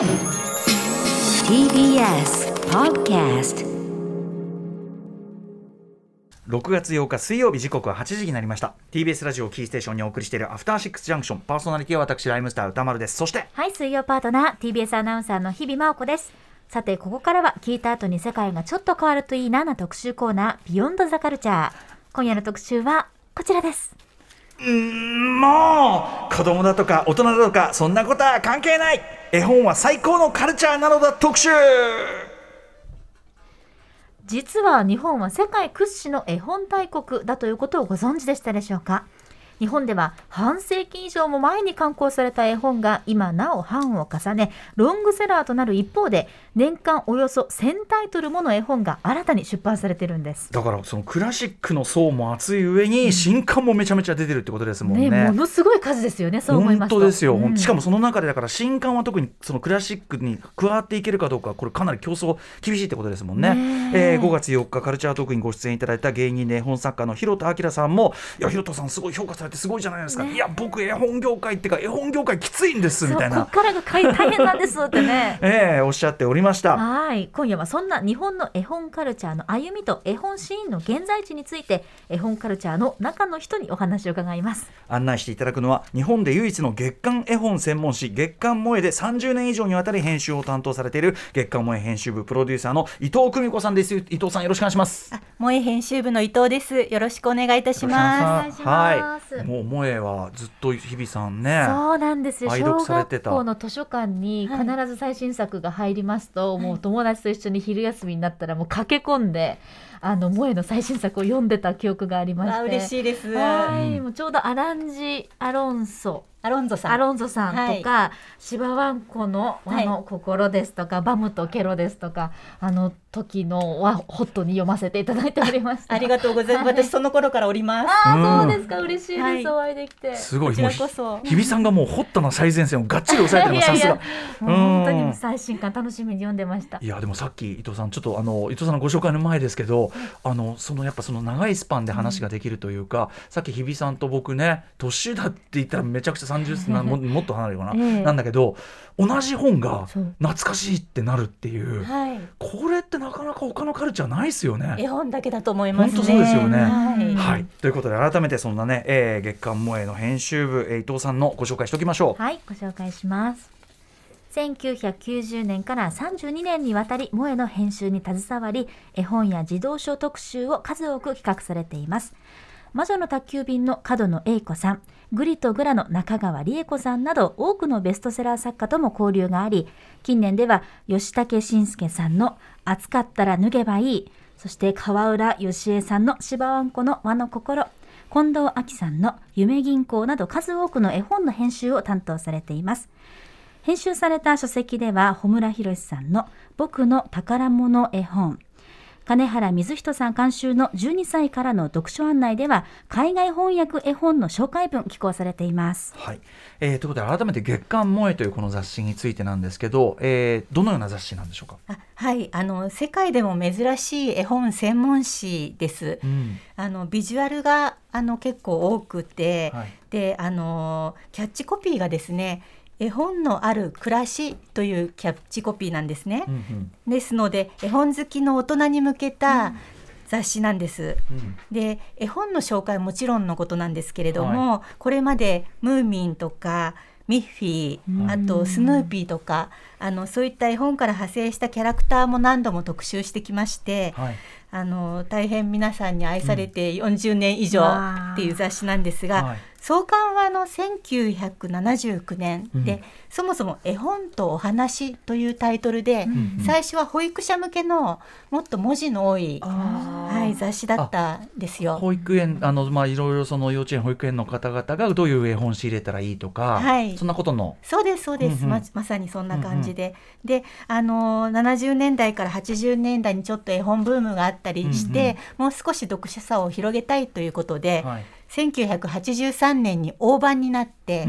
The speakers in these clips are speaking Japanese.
TBS Podcast 6月8日水曜日時刻は8時になりました TBS ラジオキーステーションにお送りしているアフターシックスジャンクションパーソナリティは私ライムスター歌丸ですそしてはい、水曜パートナー、TBS アナウンサーの日々真央子です。さて、ここからは聞いた後に世界がちょっと変わるといいなな特集コーナー、ビヨンドザカルチャー。今夜の特集はこちらです。うんもう子供だとか大人だとかそんなことは関係ない。絵本は最高のカルチャーなのだ特集。実は日本は世界屈指の絵本大国だということをご存知でしたでしょうか？日本では半世紀以上も前に刊行された絵本が今なお版を重ねロングセラーとなる一方で年間およそ1000タイトルもの絵本が新たに出版されてるんです。だからそのクラシックの層も厚い上に新刊もめちゃめちゃ出てるってことですもんね。ねものすごい数ですよね、そう思いますと。本当ですよ、うんしかもその中でだから新刊は特にそのクラシックに加わっていけるかどうかこれかなり競争厳しいってことですもんねねええー5月4日カルチャートークにご出演いただいた芸人で絵本作家の広田明さんもいや広田さんすごい評価されてすごいじゃないですか、いや僕絵本業界っていうか絵本業界きついんですみたいな。こっからが大変なんですってね。ええおっしゃっておりました。はい。今夜はそんな日本の絵本カルチャーの歩みと絵本シーンの現在地について絵本カルチャーの中の人にお話を伺います。案内していただくのは日本で唯一の月刊絵本専門誌月刊萌えで30年以上にわたり編集を担当されている月刊萌え編集部プロデューサーの伊藤久美子さんです。伊藤さんよろしくお願いします萌え編集部の伊藤です。よろしくお願いいたします。はい、もう萌えはずっと日比さんね。そうなんですよ愛小読されてた学校の図書館に必ず最新作が入りますと、もう友達と一緒に昼休みになったらもう駆け込んであの萌えの最新作を読んでた記憶がありまして。嬉しいです。はい、うん。もうちょうどアランジ・アロンソ。アロンゾさん。アロンゾさんとか、芝ワンコのはい。和の心ですとか、バムとケロですとかあの時のはホットに読ませていただいておりました。ありがとうございます。はい。私その頃からおります。あうん。あそうですか。嬉しいです、はい。お会いできて。すごい。こちらこそ。日比さんがもうホットな最前線をがっちり抑えてるのさすが。本当に最新刊楽しみに読んでました。いやでもさっき伊藤さんちょっとあの伊藤さんのご紹介の前ですけど、あのそのやっぱその長いスパンで話ができるというか、さっき日比さんと僕ね年だって言ったらめちゃくちゃ30歳なももっと離れるかな、ええなんだけど同じ本が懐かしいってなるっていう、はい。これってなかなか他のカルチャーないですよね。絵本だけだと思いますね。本当そうですよねはい。はい、ということで改めてそんなね、えー月刊萌えの編集部、えー伊藤さんのご紹介しておきましょう。はいご紹介します1990年から32年にわたり萌えの編集に携わり絵本や児童書特集を数多く企画されています。魔女の宅急便の角野栄子さんグリとグラの中川理恵子さんなど多くのベストセラー作家とも交流があり近年では吉武慎介さんの「暑かったら脱げばいい」そして川浦義恵さんの「芝わんこの和の心」近藤亜紀さんの「夢銀行」など数多くの絵本の編集を担当されています。編集された書籍では穂村博さんの「僕の宝物絵本」金原水人さん監修の12歳からの読書案内では海外翻訳絵本の紹介文寄稿されています。はいえーということで改めて月刊萌えというこの雑誌についてなんですけど、えーどのような雑誌なんでしょうか？あはい。あの世界でも珍しい絵本専門誌です。うんあのビジュアルがあの結構多くて、はいであのキャッチコピーがですね絵本のある暮らしというキャッチコピーなんですね。うんうん。ですので絵本好きの大人に向けた雑誌なんです。うん。で絵本の紹介はもちろんのことなんですけれども、これまでムーミンとかミッフィーあとスヌーピーとかあのそういった絵本から派生したキャラクターも何度も特集してきまして、はい。あの大変皆さんに愛されて40年以上っていう雑誌なんですが、はい創刊はあの1979年で、うん。そもそも絵本とお話というタイトルで、んうん。最初は保育者向けのもっと文字の多い、はい、雑誌だったんですよ。保育園あのまあいろいろその幼稚園保育園の方々がどういう絵本仕入れたらいいとか、はい。そんなことの？そうですそうです、うんうん。ままさにそんな感じで、であの70年代から80年代にちょっと絵本ブームがあったりして、もう少し読者差を広げたいということで、はい1983年に大版になって、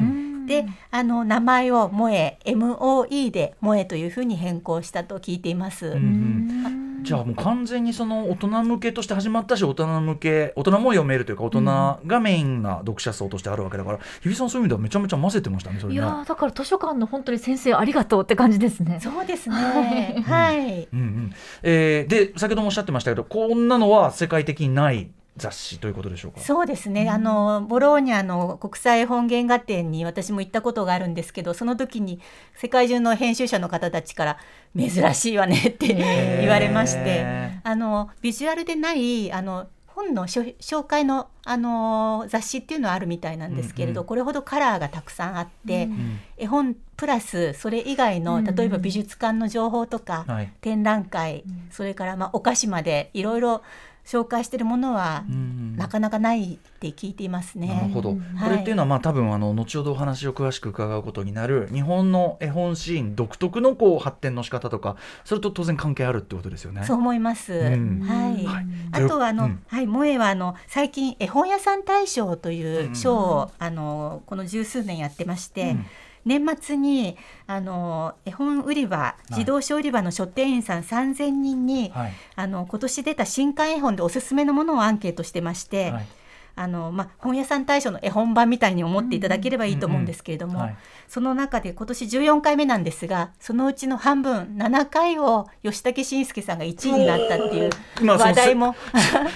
であの名前を「萌え」MOE で「萌え」というふうに変更したと聞いています。うんうんじゃあもう完全にその大人向けとして始まったし大人向け大人も読めるというか大人がメインな読者層としてあるわけだから、日比さんそういう意味ではめちゃめちゃ混ぜてましたねそれね。いやーだから図書館の本当に先生ありがとうって感じですね。そうですね。はい。うんうんえーで先ほどもおっしゃってましたけどこんなのは世界的にない雑誌ということでしょうか？そうですね、あのボローニャの国際本原画展に私も行ったことがあるんですけどその時に世界中の編集者の方たちから「珍しいわね」って言われましてへあのビジュアルでないあの本の紹介のあの雑誌っていうのはあるみたいなんですけれど、うんうんこれほどカラーがたくさんあって、うん絵本プラスそれ以外のうん例えば美術館の情報とか、はい。展覧会、それからまあお菓子までいろいろ紹介しているものはうん。なかなかないって聞いていますね。なるほど、うん。これっていうのはまあ多分あの後ほどお話を詳しく伺うことになる日本の絵本シーン独特のこう発展の仕方とかそれと当然関係あるってことですよね。そう思います。ん。はい。はい。あとはあの、うん。はい、萌えはあの最近絵本屋さん大賞という賞を、あのこの十数年やってまして、うん年末にあの絵本売り場自動書売り場の書店員さん3000人に、はい。あの今年出た新刊絵本でおすすめのものをアンケートしてまして、はい。あのまあ、本屋さん大賞の絵本版みたいに思っていただければいいと思うんですけれども、はいその中で今年14回目なんですがそのうちの半分7回を吉武慎介さんが1位になったっていう話題も、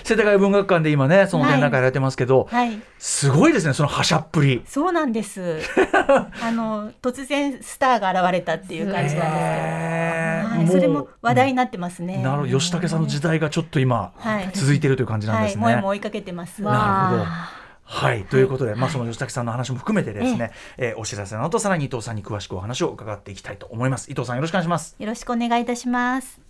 世田谷文学館で今ねその展覧会やられてますけど、はい、すごいですねそのはしゃっぷり。そうなんです。あの突然スターが現れたっていう感じなんですけど、はい、それも話題になってますね。なるほど。吉武さんの時代がちょっと今、はい。続いているという感じなんはい、ですね。もえも追いかけてます。なるほど。わはい、ということで、まあ、その吉武さんの話も含めてですね、えーお知らせの後さらに伊藤さんに詳しくお話を伺っていきたいと思います。伊藤さんよろしくお願いします。よろしくお願いいたします。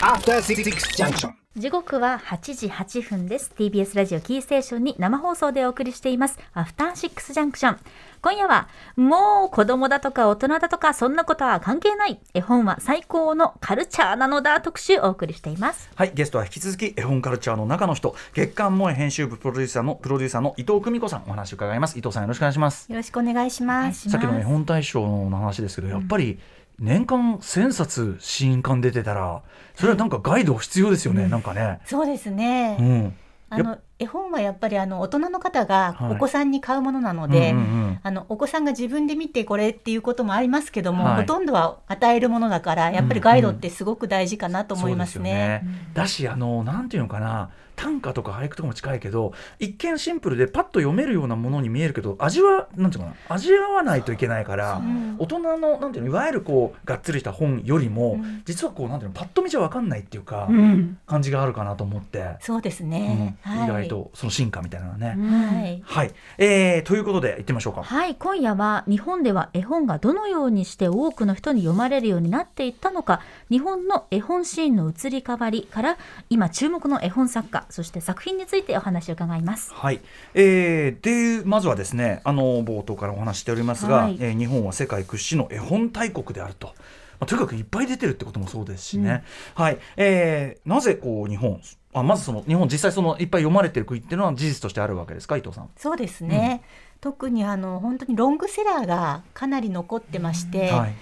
After Six Junction. 時刻は8時8分です。TBS ラジオキーステーションに生放送でお送りしています。アフターシックスジャンクション。今夜はもう子供だとか大人だとかそんなことは関係ない。絵本は最高のカルチャーなのだ特集お送りしています。はいゲストは引き続き絵本カルチャーの中の人。月刊萌え編集部プロデューサーのプロデューサーの伊藤久美子さん。お話を伺います。伊藤さんよろしくお願いします。よろしくお願いします。さっきの絵本大賞の話ですけどやっぱり年間1000冊新刊出てたらそれはなんかガイド必要ですよね、なんかね。そうですね。うん。あの絵本はやっぱりあの大人の方がはい。お子さんに買うものなので、あのお子さんが自分で見てこれっていうこともありますけども、はい。ほとんどは与えるものだからやっぱりガイドってすごく大事かなと思いますね。だしあのなんていうのかな短歌とか俳句とかも近いけど一見シンプルでパッと読めるようなものに見えるけど味はなんていうのかな味わわないといけないから、ん。大人のなんていうのいわゆるこうがっつりした本よりも、うん。実はこうなんていうのパッと見じゃわかんないっていうか、ん。感じがあるかなと思って、そうですうん。ね。はい。意外とその進化みたいなのね。はい。はい、えー、ということで行ってみましょうか。はい今夜は日本では絵本がどのようにして多くの人に読まれるようになっていったのか日本の絵本シーンの移り変わりから今注目の絵本作家そして作品についてお話を伺いますはい、えー、でまずはですねあの冒頭からお話ししておりますが、はいえー日本は世界屈指の絵本大国であると。まあ、とにかくいっぱい出てるってこともそうですしね、はいえーなぜこう日本あまずその日本実際そのいっぱい読まれてる国っていうのは事実としてあるわけですか伊藤さん。そうですね。特にあの本当にロングセラーがかなり残ってまして、はい。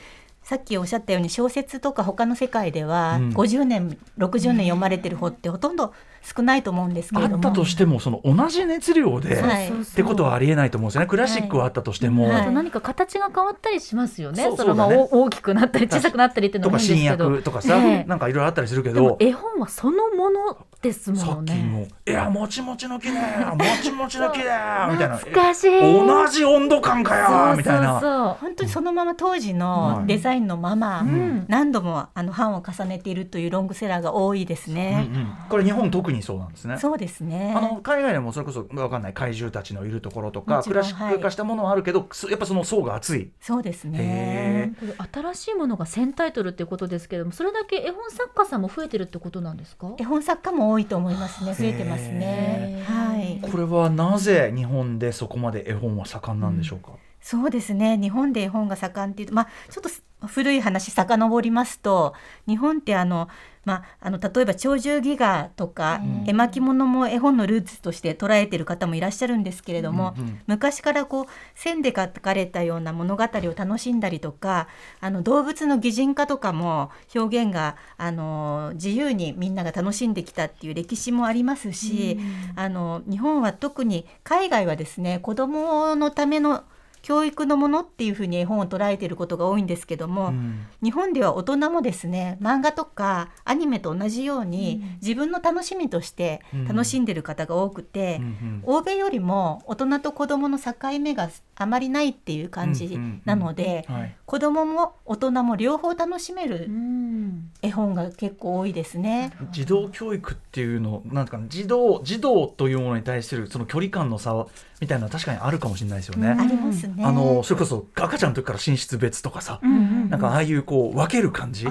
さっきおっしゃったように小説とか他の世界ではうん。50年、60年読まれてる本ってほとんど少ないと思うんですけれども。あったとしてもその同じ熱量で、はい。ってことはありえないと思うんですよね。クラシックはあったとしても、はい。あと何か形が変わったりしますよね。そのまあ大きくなったり小さくなったりっていうのとか新もいいんですけど。薬とかさ、ええ。なんかいろいろあったりするけでもど絵本はそのものですさもんね。っきも「いやもちもちの木だよ もちもちの木だよ」みたいな懐かしい。同じ温度感かよみたいな。そう本当にそのまま当時はいのデザインのまま、ん何度もあの版を重ねているというロングセラーが多いですうんね。うんこれ日本特にそうなんですね。そうですね。あの海外でもそれこそわかんない怪獣たちのいるところとかクラシック化したものはあるけど、そやっぱその層が厚い。そうですへね。これ新しいものが1000タイトルっていうことですけれどもそれだけ絵本作家さんも増えてるってことなんですか？絵本作家も多いと思いますね。増えてますねはい。これはなぜ日本でそこまで絵本は盛んなんでしょうか？そうですね日本で絵本が盛んっていうとまあちょっとす古い話遡りますと日本ってあのまあ、あの例えば「鳥獣戯画」とかうん「絵巻物」も絵本のルーツとして捉えている方もいらっしゃるんですけれども、うんうん昔からこう線で書かれたような物語を楽しんだりとかあの動物の擬人化とかも表現があの自由にみんなが楽しんできたっていう歴史もありますし、あの日本は特に海外はですね子どものための教育のものっていうふうに絵本を捉えていることが多いんですけども、うん。日本では大人もですね漫画とかアニメと同じように、自分の楽しみとして楽しんでる方が多くて、うんうん。欧米よりも大人と子どもの境目があまりないっていう感じなので、はい。子どもも大人も両方楽しめるうん。絵本が結構多いですね。児童教育っていうのなんかな児童児童というものに対するその距離感の差みたいな確かにあるかもしれないですよね。ありますね。あのそれこそ赤ちゃんの時から寝室別とかさ、なんかああいうこう分ける感じ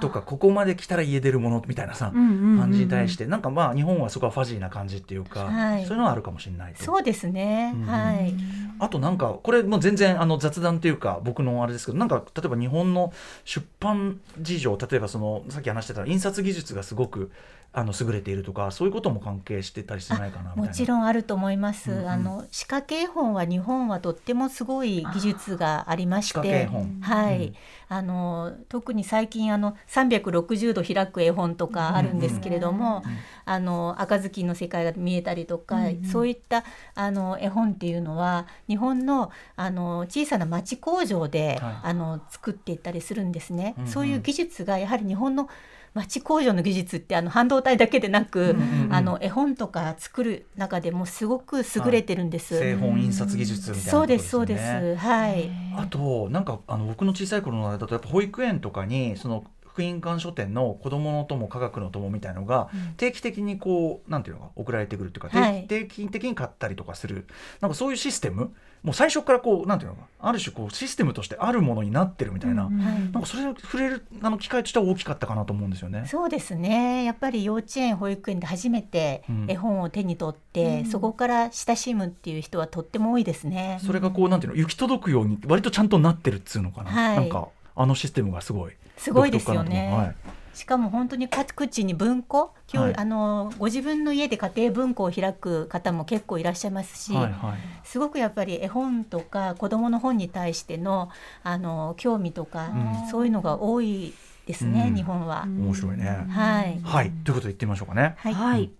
とかここまで来たら家出るものみたいなさ、感じに対してなんかまあ日本はそこはファジーな感じっていうか、はいそういうのはあるかもしれないとそうですね。うんはい。あとなんかこれもう全然あの雑談っていうか僕のあれですけどなんか例えば日本の出版事情例えばそのさっき話してた印刷技術がすごくあの優れているとかそういうことも関係してたりしないかなみたいな。もちろんあると思います。うんうん。あの仕掛け絵本は日本はとってもすごい技術がありまして、本。はい、うん。あの特に最近あの360度開く絵本とかあるんですけれども、うんあの赤ずきんの世界が見えたりとか、うんうん。そういったあの絵本っていうのは日本のあの小さな町工場で、はい。あの作っていったりするんですね。うんうん。そういう技術がやはり日本の町工場の技術ってあの半導体だけでなく、うんうんうんあの絵本とか作る中でもすごく優れてるんです。製本印刷技術みたいなそうですそうですはい。あとなんかあの僕の小さい頃のあれだとやっぱ保育園とかにその福音館書店の子どもの友科学の友みたいのが定期的にこうなんていうのか送られてくるっていうか、はい。定期的に買ったりとかする。なんかそういうシステム。もう最初からこうなんていうのかある種こうシステムとしてあるものになってるみたいな、うんうんはい。なんかそれを触れるあの機会としては大きかったかなと思うんですよね。そうですね。やっぱり幼稚園保育園で初めてうん。絵本を手に取って、うん。そこから親しむっていう人はとっても多いですね。それがこうなんていうの行き届くように割とちゃんとなってるっつうのかな、はい。なんかあのシステムがすごいすごいですよ独特かなと。思うね。しかも本当に各地に文庫、今日、はい。あのご自分の家で家庭文庫を開く方も結構いらっしゃいますし、はいはい。はいすごくやっぱり絵本とか子どもの本に対してのあの興味とか、うん。そういうのが多いですね、うん。日本は。面白いね。はい。はい。ということで言ってみましょうかね。はい、はい。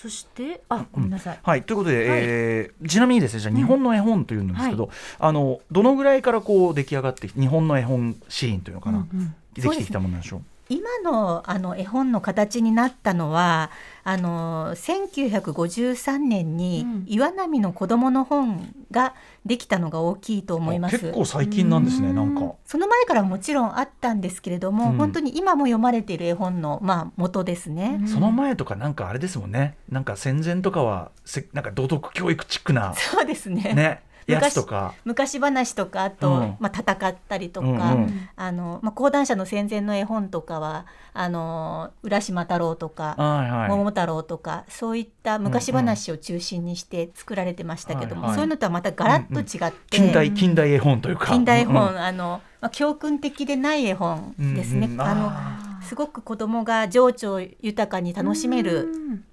そして、あ、ごめんなさい。はい、ということで、はい。えーちなみにですねじゃあ日本の絵本というんですけど、あのどのぐらいからこう出来上がって日本の絵本シーンというのかな、うんうん。できてきたものなんでしょう？今のあの絵本の形になったのはあの1953年にうん岩波の子供の本ができたのが大きいと思います。あ結構最近なんですねなんか。その前からもちろんあったんですけれども、うん本当に今も読まれている絵本のまあ元ですね。その前とかなんかあれですもんねなんか戦前とかはせなんか道徳教育チックなそうですね。ねや昔つとか。昔話とかあと、うん。まあ戦ったりとか、うんうん。あのまあ講談社の戦前の絵本とかはあの浦島太郎とか。はいはい。桃太郎とかそういった昔話を中心にして作られてましたけども、はいはい。そういうのとはまたガラッと違って、近代近代絵本というか。近代絵本、うんあの、まあ、教訓的でない絵本ですね、うんうん。あのあすごく子供が情緒豊かに楽しめる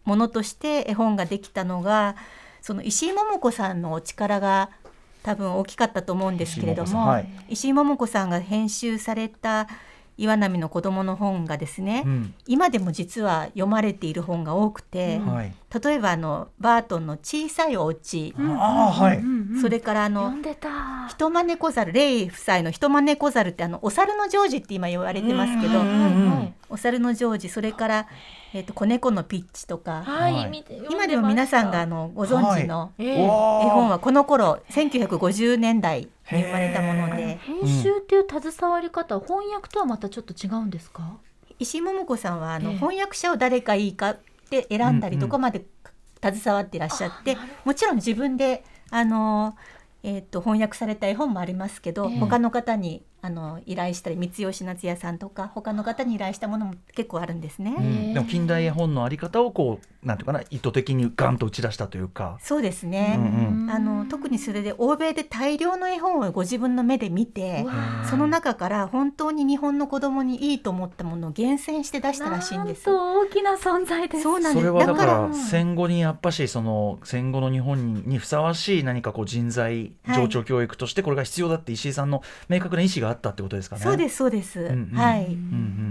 ものとして絵本ができたのがその石井桃子さんのお力が多分大きかったと思うんですけれども、石井桃子さんはい。石井桃子さんが編集された岩波の子供の本がですね、うん。今でも実は読まれている本が多くて、はい例えばあのバートンの小さいお家、ああはい。それからあの読んでた。人招猫ザルレイ夫妻の人招猫ザルってあのお猿のジョージって今言われてますけど、お猿のジョージそれから、えっと子猫のピッチとか、はい、今でも皆さんがあ、のご存知の絵本はこの頃1950年代に生まれたもので。編集っていう携わり方、翻訳とはまたちょっと違うんですか？石井桃子さんはあの、ええ。翻訳者を誰かいいかって選んだりとかまで携わっていらっしゃって、もちろん自分であのえー、と翻訳された絵本もありますけど、ええ。他の方にあの依頼したり三吉夏也さんとか他の方に依頼したものも結構あるんですね。うんでも近代絵本のあり方をこうなんていうかな意図的にガンと打ち出したというか。そうですね、うんあの特にそれで欧米で大量の絵本をご自分の目で見てその中から本当に日本の子供にいいと思ったものを厳選して出したらしいんですなん。と大きな存在です。そうなんですそれはだからら戦後にやっぱしその戦後の日本にふさわしい何かこう人材はい情緒教育としてこれが必要だって石井さんの明確な意思があったってことですかね？そうですそうです、んうん。はい。うんう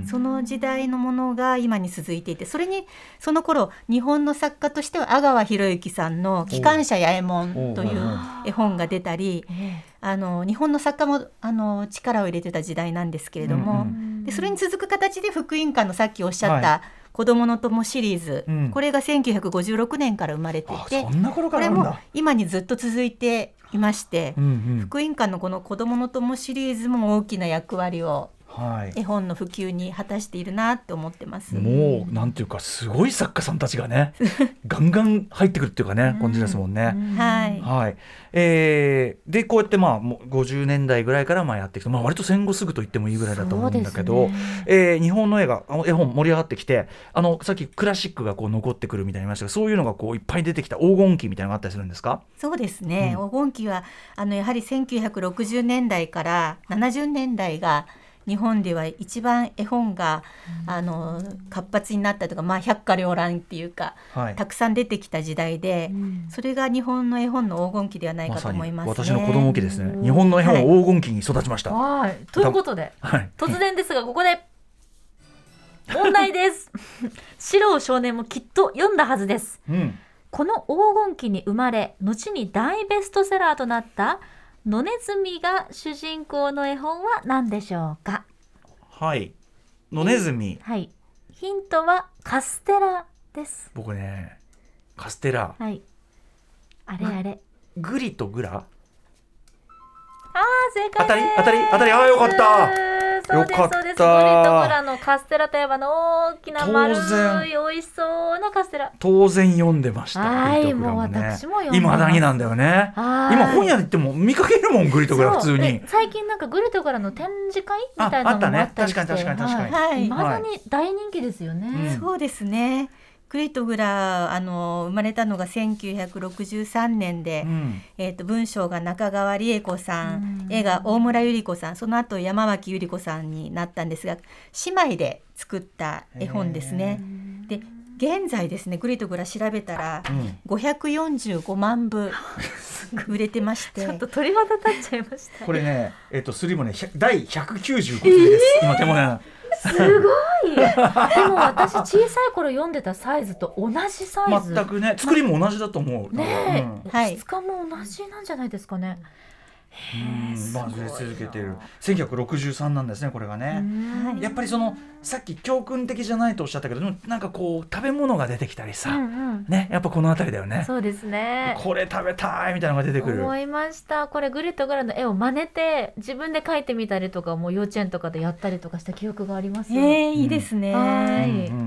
ん。その時代のものが今に続いていてそれにその頃日本の作家としては阿川弘之さんの「機関車八右衛門」という絵本が出たりえあの日本の作家もあの力を入れてた時代なんですけれども、うんえでそれに続く形で福音館のさっきおっしゃっはた「子どもの友」シリーズ、うん。これが1956年から生まれていあてそんな頃これも。今にずっと続いていまして、うんうん。福音館のこの「子どもの友」シリーズも大きな役割をはい。絵本の普及に果たしているなって思ってます。もうなんていうかすごい作家さんたちがね ガンガン入ってくるっていうかね感じですもんね。はい。はい。えー、でこうやってまあもう50年代ぐらいからまあやってきて、まあ、割と戦後すぐと言ってもいいぐらいだと思うんだけど、ね。えー日本の映画あの絵本盛り上がってきてあのさっきクラシックがこう残ってくるみたいに言いましたがそういうのがこういっぱい出てきた黄金期みたいなのがあったりするんですか？そうですね、うん。黄金期はあのやはり1960年代から70年代が日本では一番絵本が、あの活発になったとか、まあ、百花繚乱っていうかはいたくさん出てきた時代で、うんそれが日本の絵本の黄金期ではないかと思いますね。私の子供期ですね日本の絵本は黄金期に育ちました。はいはい。ということで、突然ですがここで問題です。四郎少年もきっと読んだはずです。うんこの黄金期に生まれ後に大ベストセラーとなった野ネズミが主人公の絵本は何でしょうか？はい。野ネズミはい。ヒントはカステラです。僕ねカステラ。はい。あれあれ。グリとグラ？あー正解当たり当たり当たり。あーよかったそうですよかったそうです。グリとグラのカステラといえばの大きな丸い美味しそうなカステラ。当然読んでましたはいもね。もう私も読んでます。今だになんだよね。はい。今本屋で行っても見かけるもんグリとグラ普通に。で最近なんかグリとグラの展示会みたいなのもああったねあったりして確かに確かに確かはい。い。まだに大人気ですよね、うん。そうですねグリとグラあの生まれたのが1963年で、うん。えー、と文章が中川理恵子さん、うん。絵が大村百合子さんその後山脇百合子さんになったんですが姉妹で作った絵本ですね。で現在ですねグリとグラ調べたらうん。545万部 売れてまして。ちょっと鳥肌立っちゃいました。これねえっとスリもね100第195組です。今手元にすごい。でも私小さい頃読んでたサイズと同じサイズ。全くね作りも同じだと思う。ねうん。質感も同じなんじゃないですかねうんまあ続けている1963なんですねこれがね。はい。やっぱりそのさっき教訓的じゃないとおっしゃったけどでもなんかこう食べ物が出てきたりうさ、んうん。ねやっぱこの辺りだよね。そうですね。これ食べたいみたいなのが出てくる。思いました。これグリとグラの絵を真似て自分で描いてみたりとかもう幼稚園とかでやったりとかした記憶がありますえー、いいですね。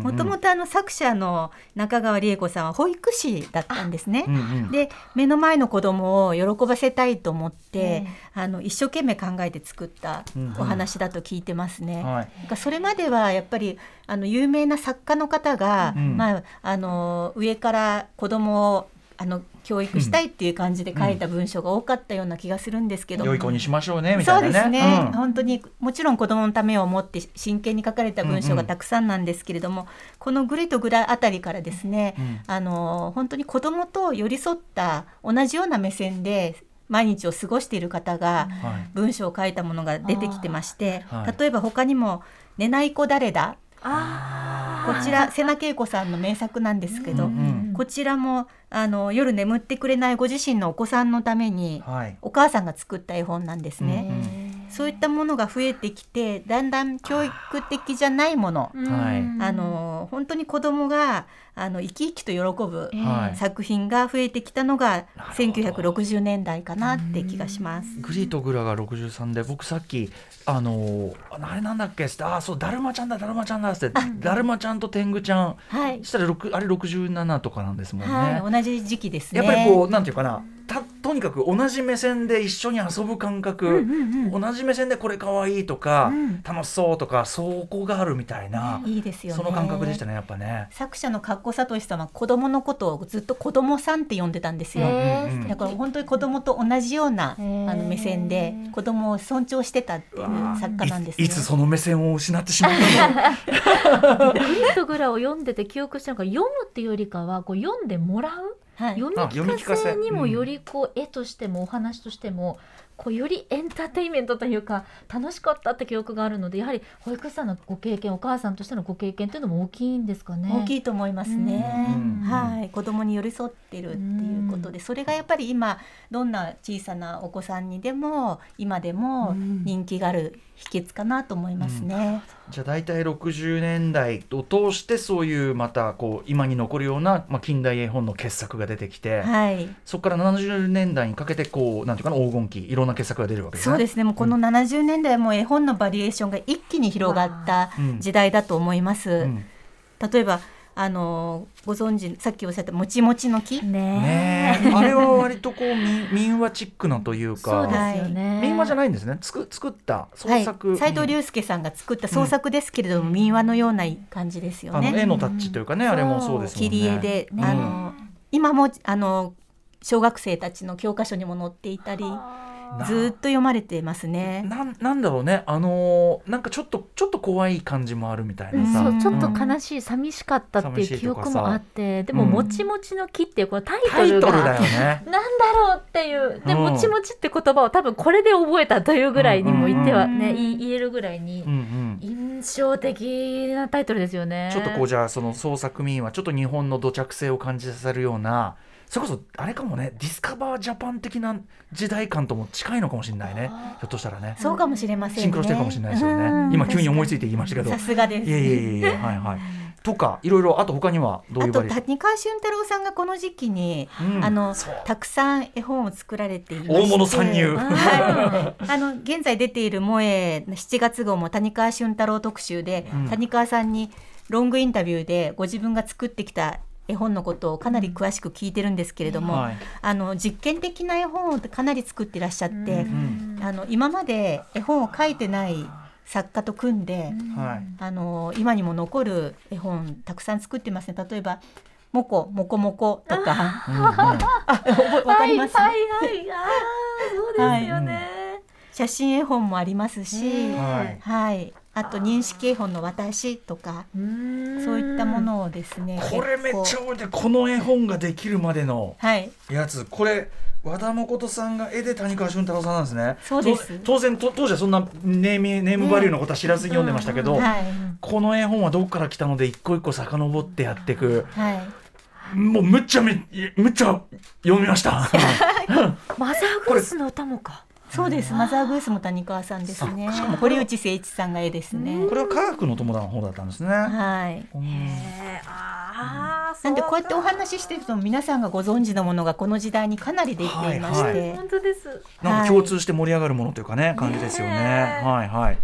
もともとあの作者の中川理恵子さんは保育士だったんですね。うんうん。で目の前の子供を喜ばせたいと思って、あの一生懸命考えて作ったうん。お話だと聞いてますね。はい。なんかそれまではやっぱりあの有名な作家の方が、うん。まあ、あの上から子供をあの教育したいっていう感じで書いた文章が多かったような気がするんですけど、良い子にしましょうねみたそいうなね。ですね、うん。本当にもちろん子供のためを思って真剣に書かれた文章がたくさんなんですけれども、この「グリとグラ」あたりからですね、うん。あの本当に子供と寄り添った同じような目線で毎日を過ごしている方がはい。文章を書いたものが出てきてまして、はい。例えば他にも「寝ない子誰だ?」あこちら瀬名恵子さんの名作なんですけど、うんうんこちらもあの夜眠ってくれないご自身のお子さんのためにはい。お母さんが作った絵本なんですね。うんそういったものが増えてきてだんだん教育的じゃないもの、はい。あの本当に子供があの生き生きと喜ぶはい。作品が増えてきたのがなるほど。1960年代かなって気がします。グリとグラが63で僕さっきあのーあれなんだっけってあそうだるまちゃんだだるまちゃんだってだるまちゃんと天狗ちゃん。はい。そ、したら6あれ67とかなんですもんね、はい、同じ時期ですね。やっぱりこうなんていうかなたとにかく同じ目線で一緒に遊ぶ感覚、同じ目線でこれかわいいとか、楽しそうとかそこがあるみたいな、いいですよね。その感覚でしたねやっぱね。作者の格好聡さんは子供のことをずっと子供さんって呼んでたんですよ。だから本当に子供と同じようなあの目線で子供を尊重してたっていう作家なんですね。いいつその目線を失ってしまったの？グリッドグラを読んでて記憶したのが読むっていうよりかはこう読んでもらう？はい、読み聞聞かせかせ。にもよりこう絵としてもお話としてもこうよりエンターテインメントというか楽しかったって記憶があるのでやはり保育士さんのご経験お母さんとしてのご経験というのも大きいんですかね。大きいと思いますね。うん。はい、子供に寄り添ってるっていうことで、それがやっぱり今どんな小さなお子さんにでも今でも人気がある秘訣かなと思いますね。じゃあ大体60年代を通してそういうまたこう今に残るような、まあ、近代絵本の傑作が出てきて、はい、そこから70年代にかけてこうなんていうかな黄金期いろんな傑作が出るわけですね。そうですね。もうこの70年代も絵本のバリエーションが一気に広がったうん時代だと思います。うん例えばあのご存知さっきおっしゃったもちもちの木、ねあれは割とこう民 民話チックなというか。そうですよね。民話じゃないんですね。作作った創はい、作、斉藤隆介さんが作った創作ですけれども、民話のような感じですよね。絵のタッチというかね、あれもそうですね。切り絵で、うん。あの今もあの小学生たちの教科書にも載っていたりずーっと読まれてますね。なんなんだろうね。あのーなんかちょっとちょっと怖い感じもあるみたいなさ、そうちょっとうん。悲しい、寂しかったっていう記憶もあってでも「うん。もちもちの木」っていうこのタイトルがトルだよね。なんだろうっていう。で、うん。もちもちって言葉を多分これで覚えたというぐらいにも言ってはうんね、言い言えるぐらいにうんうん。印象的なタイトルですよね。ちょっとこうじゃあその創作民はちょっと日本の土着性を感じさせるようなそれこそあれかもねディスカバージャパン的な時代感とも近いのかもしれないね。ひょっとしたらね。そうかもしれませんね。シンクロしてるかもしれないですようん。ね今急に思いついて言いましたけど。さすがです。いやいやいやいやはいはい。とかいろいろあと他にはどういあとうバリエーション谷川俊太郎さんがこの時期に、うん。あのたくさん絵本を作られていま大物参入。はい、あの現在出ている萌えの7月号も谷川俊太郎特集で、うん。谷川さんにロングインタビューでご自分が作ってきた絵本のことをかなり詳しく聞いてるんですけれども、はい。あの実験的な絵本をかなり作ってらっしゃって、んあの今まで絵本を描いてない作家と組んで、はい。あの今にも残る絵本たくさん作ってますね。例えば「もこもこもこ」とか。うんうん。あわかります、はいはいはい。そうですよね。写真絵本もありますし、はい。はい、あと認識絵本の私とかそういったものをですねこれめっちゃ覚えてるこの絵本ができるまでのはい。やつ。これ和田誠さんが絵で谷川俊太郎さんなんですね。そうです。と当然と当時はそんなネームネームバリューのことは知らずに読んでましたけど、はい。この絵本はどこから来たので一個一個遡ってやっていく。はい。もうむっちゃめむっちゃ読みました。マザーグースの歌もか。そうです。マザーグースも谷川さんですね。あしかも堀内誠一さんが絵ですね。これは科学の友達の方だったんですね、はい。あーなんでこうやってお話ししてると皆さんがご存知のものがこの時代にかなりできていまして、本当です。なんか共通して盛り上がるものというかね、感じですよね。はい。はい。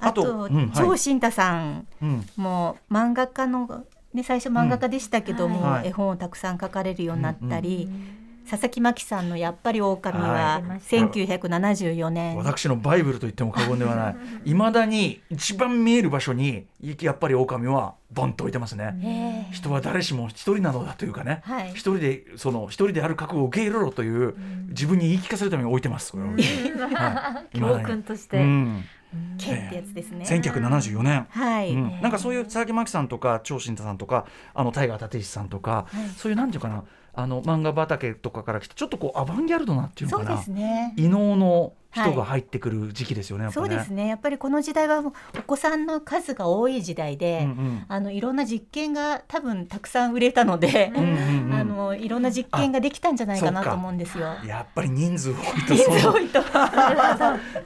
あと、超新太さんうん、も漫画家の、ね、最初漫画家でしたけども、絵本をたくさん描かれるようになったり、佐々木真希さんの「やっぱり狼ははい1974年、私のバイブルと言っても過言ではない。いまだに一番見える場所にやっぱり狼はボンと置いてますね。えー人は誰しも一人なのだというかね。はい一人でその一人である覚悟を受け入れろという自分に言い聞かせるために置いてます。教に訓として。うん、ケってやつですね。1974年。はい、うん、なんかそういう佐々木真希さんとか長新太さんとかあのタイガー立石さんとか、そういうなんていうかなあの漫画畑とかから来てちょっとこうアバンギャルドなっていうのそうかなですね。異能の人が入ってくる時期ですよね、やっぱね。そうですね。やっぱりこの時代はお子さんの数が多い時代で、うんうんあのいろんな実験が多分たくさん売れたので、うんうんうん あのいろんな実験ができたんじゃないかなと思うんですよ。やっぱり人数多いと人数そう多いと。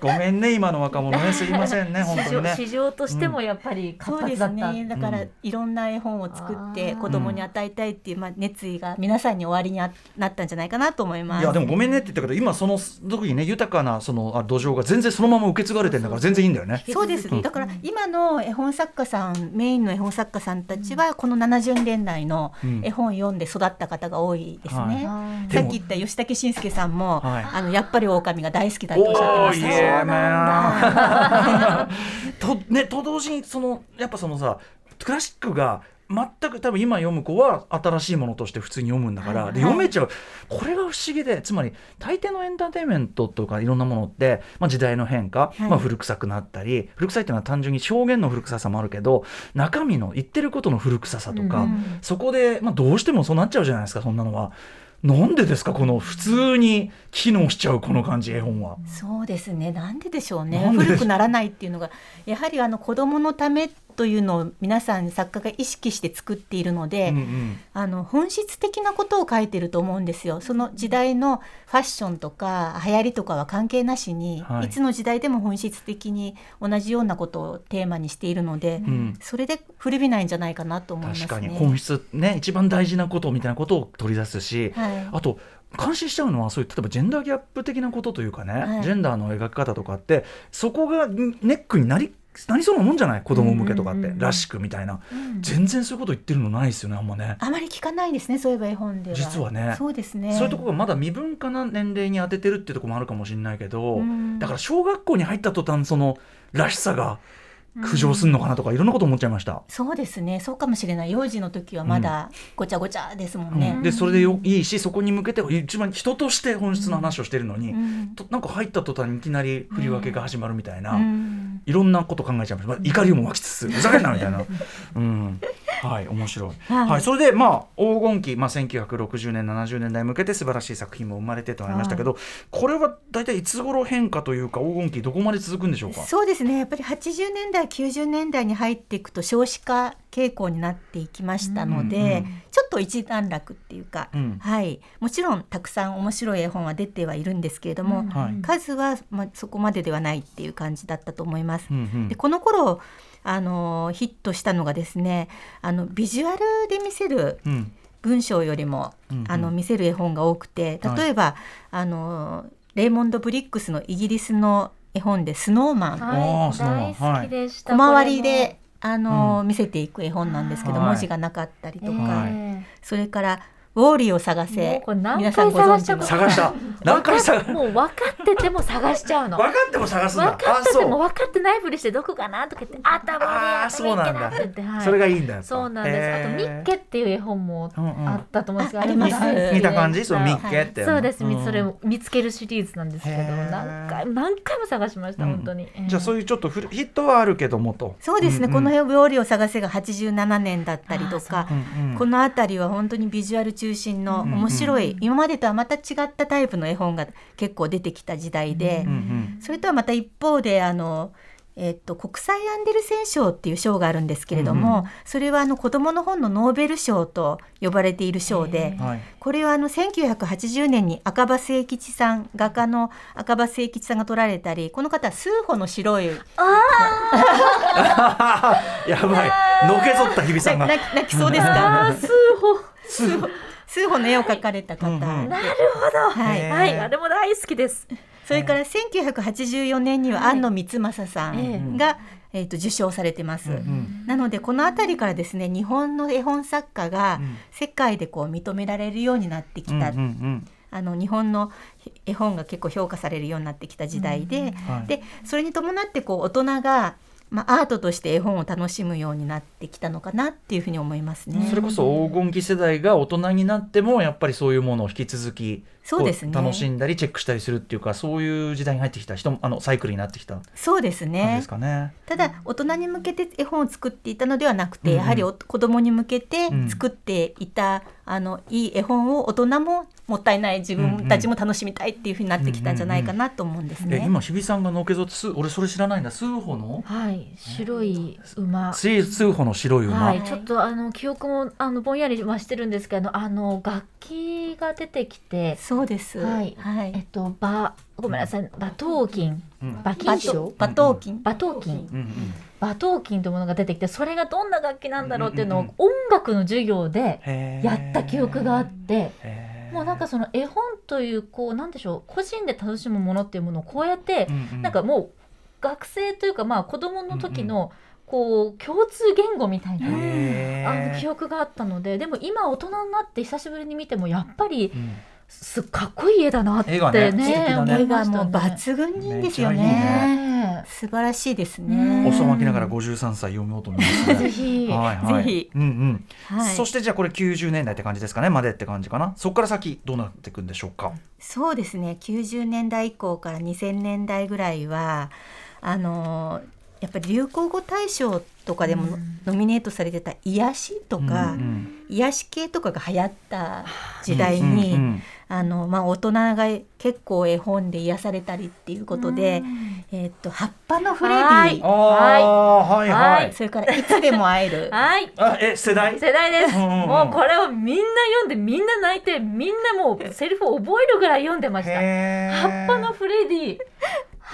ごめんね今の若者ねすいませんね本 市場当にね市場としてもやっぱり活そうです発だった。ね。だから、うんいろんな絵本を作って子供に与えたいっていう、まあ、熱意が皆さんに終わりにあなったんじゃないかなと思います。いやでもごめんねって言ったけど今その時にね豊かなそのあ土壌が全然そのまま受け継がれてるんだから全然いいんだよね。そうです、うんだから今の絵本作家さんメインの絵本作家さんたちはこの70年代のうん絵本読んで育った方方が多いですね。はい。さっき言った吉武慎介さんも、はい。あのやっぱり狼が大好きだとおっしゃっておました。ーイエーメン とねと同時にそのやっぱそのさクラシックが全く多分今読む子は新しいものとして普通に読むんだから、で読めちゃうこれが不思議でつまり大抵のエンターテインメントとかいろんなものって、まあ、時代の変化、はいまあ、古臭くなったり古臭いっていうのは単純に表現の古臭さもあるけど中身の言ってることの古臭さとか、うんそこで、まあ、どうしてもそうなっちゃうじゃないですかそんなのは。なんでですかこの普通に機能しちゃうこの感じ絵本は。そうですね。なんででしょうね古くならないっていうのがやはりあの子供のためというのを皆さん作家が意識して作っているので、うんうん。あの本質的なことを書いてると思うんですよ。その時代のファッションとか流行りとかは関係なしに、はい。い、つの時代でも本質的に同じようなことをテーマにしているので、うん。それで古びないんじゃないかなと思いますね。確かに本質ね一番大事なことみたいなことを取り出すし、はい。あと感心しちゃうのはそういう例えばジェンダーギャップ的なことというかね、はい。ジェンダーの描き方とかってそこがネックになりなりそうなもんじゃない？子供向けとかって、らしくみたいな、うん全然そういうこと言ってるのないですよねあんまね。あまり聞かないですね。そういえば絵本では。実はねそうですね。そういうところがまだ未分化な年齢に当ててるっていうところもあるかもしれないけど、うんだから小学校に入った途端そのらしさが浮上するのかなとかいろんなこと思っちゃいました。そうですね。そうかもしれない。幼児の時はまだごちゃごちゃですもんね。でそれでよいいしそこに向けて一番人として本質の話をしてるのに、うん。となんか入った途端にいきなり振り分けが始まるみたいな、うん。いろんなこと考えちゃいました、まあ、怒りも湧きつつふざけんなみたいな、うん、はい面白い、はい。はい、それでまあ黄金期、まあ、1960年70年代に向けて素晴らしい作品も生まれてとなりましたけど、これは大体いつ頃変化というか黄金期どこまで続くんでしょうか？そうですね。やっぱり80年代、90年代に入っていくと少子化傾向になっていきましたので、うんうん。ちょっと一段落っていうか、うん。はい。もちろんたくさん面白い絵本は出てはいるんですけれども、うん。はい。数はまあそこまでではないっていう感じだったと思います。うんうん。でこの頃あのヒットしたのがですね、あのビジュアルで見せるうん。文章よりも、うんうん。あの見せる絵本が多くてはい。例えば、あのレイモンド・ブリックスのイギリスの絵本で「スノーマン」はい、大好きでした。小回りであの、うん。見せていく絵本なんですけど、はい。文字がなかったりとか、それから「ウォーリーを探もせうこれ」何皆さん回ご存知の。探したこと探した。何回探もう分かってても探しちゃうの。分かっても探すん分だかっててもあ分かってないふりしてどこかなとか言ってあったもんねあーそうなんだ。って言って、はい。それがいいんだそうなんです。あとミッケっていう絵本もあったと思うんですけど、ああります見た感じ？そのミッケはって、いそうです、ん。それを見つけるシリーズなんですけど何回も何回も探しました、うん。本当に、じゃあそういうちょっとヒットはあるけどもと。そうですね、この辺「ウォーリーを探せ」が87年だったりとかこの辺りは本当にビジュアル中心のうん面白い、今までとはまた違ったタイプの絵本が結構出てきた時代で、うんうんそれとはまた一方であの、えっと、国際アンデルセン賞っていう賞があるんですけれども、それはあの子どもの本のノーベル賞と呼ばれている賞で、はいこれはあの1980年に赤羽清吉さん画家の赤羽清吉さんが撮られたりこの方は数歩の白い やばい。のけぞった日比さんが。な泣き泣きそうですあかー数歩数歩数歩の絵を描かれた方、うんうん。なるほど、はい。はいあれも大好きです。それから1984年にははい。庵野光政さえんが、えー、と受賞されてます。うんなのでこの辺りからですね日本の絵本作家がうん。世界でこう認められるようになってきた、うんうん。あの日本の絵本が結構評価されるようになってきた時代で、うん。はい。でそれに伴ってこう大人が、まあ、アートとして絵本を楽しむようになってきたのかなっていうふうに思いますね。それこそ黄金期世代が大人になってもやっぱりそういうものを引き続きそうですねこ楽しんだりチェックしたりするっていうかそういう時代に入ってきた人もあのサイクルになってきた感そうですじねですかね。ただ大人に向けて絵本を作っていたのではなくて、うんうんやはりお子供に向けてうん作っていた、あのいい絵本を大人ももったいない自分たちも楽しみたいっていうふうになってきたんじゃないかなと思うんですね。え今日比さんがのけぞってす俺それ知らないんだ数歩の？はい。白い馬。数数歩の白い馬、はい、ちょっとあの記憶もあのぼんやりはしてるんですけどあの楽器が出てきて。そうです。はい。はい。えっとバごめんなさい。馬頭琴。うん。馬馬頭。琴。馬頭琴。うんうん。馬頭琴というものが出てきてそれがどんな楽器なんだろうっていうのを音楽の授業でやった記憶があって。もうなんかその絵本というこうなんでしょう個人で楽しむものっていうものをこうやってなんかもう学生というかまあ子供の時のこう共通言語みたいな。あの記憶があったのででも今大人になって久しぶりに見てもやっぱりうんすかっこいい絵だなって絵がね絵がもう。抜群にいいんですよね。ね素晴らしいですうね。ん遅まきながら53歳読みようと思います。ね。ぜひ、はいはい、ぜひ。うんうん。はい。そしてじゃあこれ90年代って感じですかね。までって感じかなそこから先どうなっていくんでしょうか、そうですね。90年代以降から2000年代ぐらいはあのやっぱり流行語大賞とかでもノミネートされてた癒しとか、うんうん癒し系とかが流行った時代に、うんうんあのまあ、大人が結構絵本で癒されたりっていうことで、えーっと葉っぱのフレデはい。ィはいはい、はい。それからいつでも会える。はい。あえ世代？世代です、うんうんうん。もうこれをみんな読んでみんな泣いてみんなもうセリフを覚えるぐらい読んでました。葉っぱのフレディ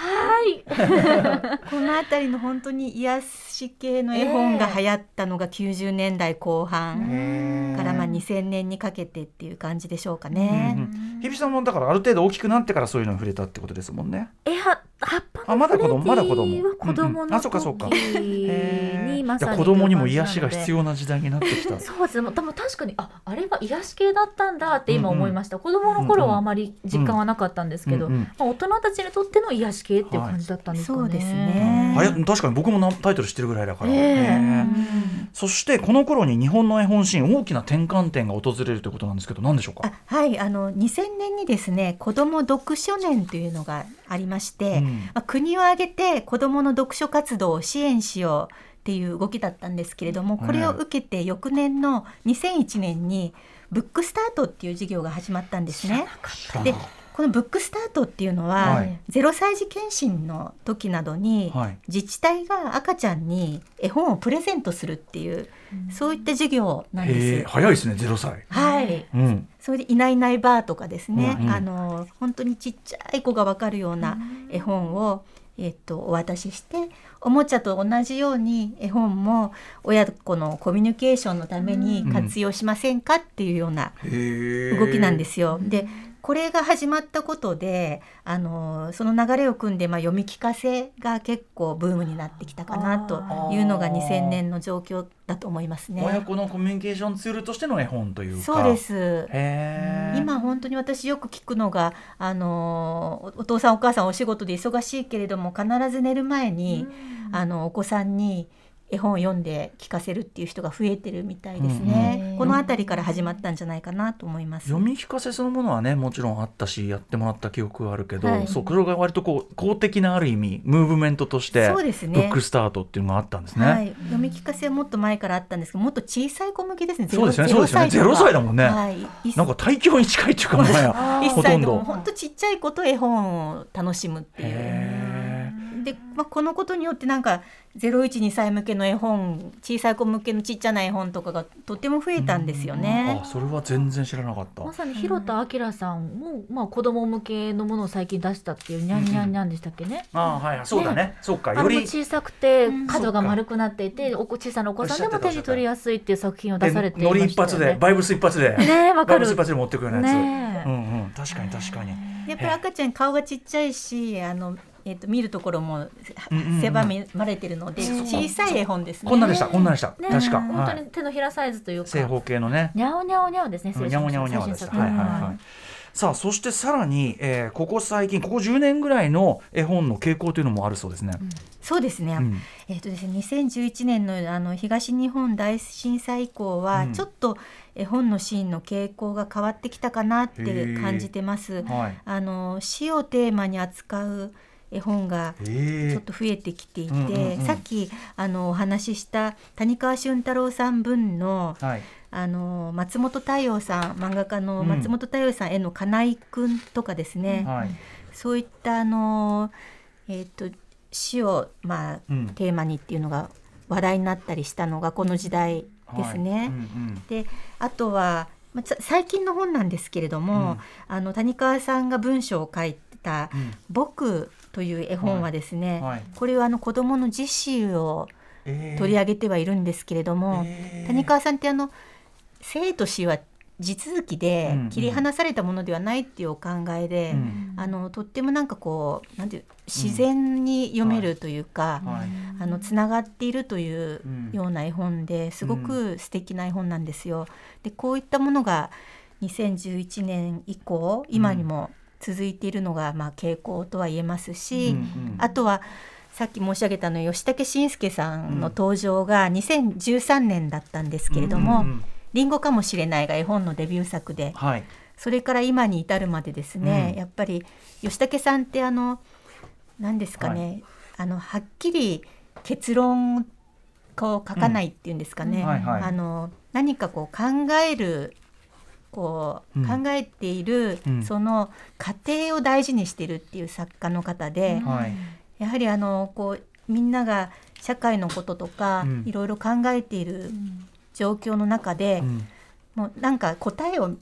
はい。この辺りの本当に癒し系の絵本が流行ったのが90年代後半からまあ2000年にかけてっていう感じでしょうかうんね。うん。日比さんもだからある程度大きくなってからそういうのに触れたってことですもんね。えは葉っぱあまだ子供まだ子供。子供のあそっかそっか。時にまさにじゃあ子供にも癒しが必要要な時代になってきた。そうです。ねでも確かにああれが癒し系だったんだって今思いました、子供の頃はあまり実感はなかったんですけど、うんうん。まあ、大人たちにとっての癒し系っていう感じだったんですかね、そうですね。はや確かに僕もなタイトル知ってるぐらいだから、ええ。へーそしてこの頃に日本の絵本シーン大きな転換点が訪れるということなんですけど何でしょうか？あはい。あの2000年にですね子ども読書年というのがありまして、うん。まあ、国を挙げて子どもの読書活動を支援しようっていう動きだったんですけれどもこれを受けて翌年の2001年にブックスタートっていう事業が始まったんですね。でこのブックスタートっていうのは、はい。0歳児検診の時などに、はい。自治体が赤ちゃんに絵本をプレゼントするっていう、そういった授業なんです。早いですね0歳。はい、うん。それで「いないいないばあ」とかですね、うんうん。あの本当にちっちゃい子がわかるような絵本を、えっとお渡ししておもちゃと同じように絵本も親子のコミュニケーションのために活用しませんかっていうような動きなんですよ。でこれが始まったことであのその流れを組んで、まあ、読み聞かせが結構ブームになってきたかなというのが2000年の状況だと思いますね。親子のコミュニケーションツールとしての絵本というか。そうです。今本当に私よく聞くのがあのお父さんお母さんお仕事で忙しいけれども必ず寝る前に、あのお子さんに絵本を読んで聞かせるっていう人が増えてるみたいですね、うんうん。この辺りから始まったんじゃないかなと思います。読み聞かせそのものはねもちろんあったしやってもらった記憶はあるけど、はい。そうこれが割とこう公的なある意味ムーブメントとしてそうですね。ブックスタートっていうのがあったんですね。はい、読み聞かせはもっと前からあったんですけどもっと小さい子向けですね。そうですねそうですよね。ゼロ歳だもんね。はい、一なんか対響に近いっていうかもはやほとんど。も本当ちっちゃい子と絵本を楽しむっていう。へで、まあ、このことによってなんか012歳向けの絵本小さい子向けのちっちゃな絵本とかがとても増えたんですよーねあ。それは全然知らなかった。まさに広田明さんも、まあ、子供向けのものを最近出したっていうにゃんにゃんにゃんでしたっけね。あーはいはい。そうだね。そうか。より小さくてうん。角が丸くなっていてお子小さなお子さんでも手に取りやすいっていう作品を出されていまノリしたよね。一発でバイブス一発で。ねえわかる。バイブス一発で持ってくるようなやつ、ね。えうんうん。確かに確かに。やっぱり赤ちゃん顔がちっちゃいしあの、えっと見るところもうんうんうん狭まれてるので、小さい絵本ですね。こんなでしたこんなでした、ね確か、本はい、当に手のひらサイズというか。正方形のねにゃおにゃおにゃおですね。にゃおにゃおにゃおでした。最新作はいはいはい。さあそしてさらに、えーここ最近ここ10年ぐらいの絵本の傾向というのもあるそうですね。そうですね。うんえっ、とですね、2011年のあの東日本大震災以降は、うんちょっと絵本のシーンの傾向が変わってきたかなって感じてます。はい。あの死をテーマに扱う絵本がえちょっと増えてきていて、うんうんうん。さっきあのお話しした谷川俊太郎さん分のはい。あの松本太陽さん漫画家のうん。松本太陽さんへの金井くんとかですね、はい。そういったあのえっ、と死をまあ、うん。テーマにっていうのが話題になったりしたのがこの時代ですね。はい。うんうん。であとは、最近の本なんですけれども、うん。あの谷川さんが文章を書いたうん「僕」という絵本はですね、はい。これはあの子どもの自死をえー。取り上げてはいるんですけれども、えー。谷川さんってあの生と死は地続きでうんうん。切り離されたものではないっていうお考えで、うん。あのとってもなんかこうなんていう自然に読めるというか、はい。あのつながっているといううん。ような絵本ですごく素敵な絵本なんですよ。でこういったものが2011年以降今にも続いているのがまあ傾向とは言えますし、うんうん。あとはさっき申し上げたの吉武慎介さんの登場が2013年だったんですけれどもうんうんうん「りんごかもしれない」が絵本のデビュー作で。はい。それから今に至るまでですね、うん。やっぱり吉武さんってあの何ですかね、あのはっきり結論を書かないっていうんですかね、うん。はいはい。あの何かこう考えるこう、うん考えている、うん。その過程を大事にしてるっていう作家の方で、はい。やはりあのこうみんなが社会のこととか、うん。いろいろ考えている状況の中で、うん。もうなんか答えを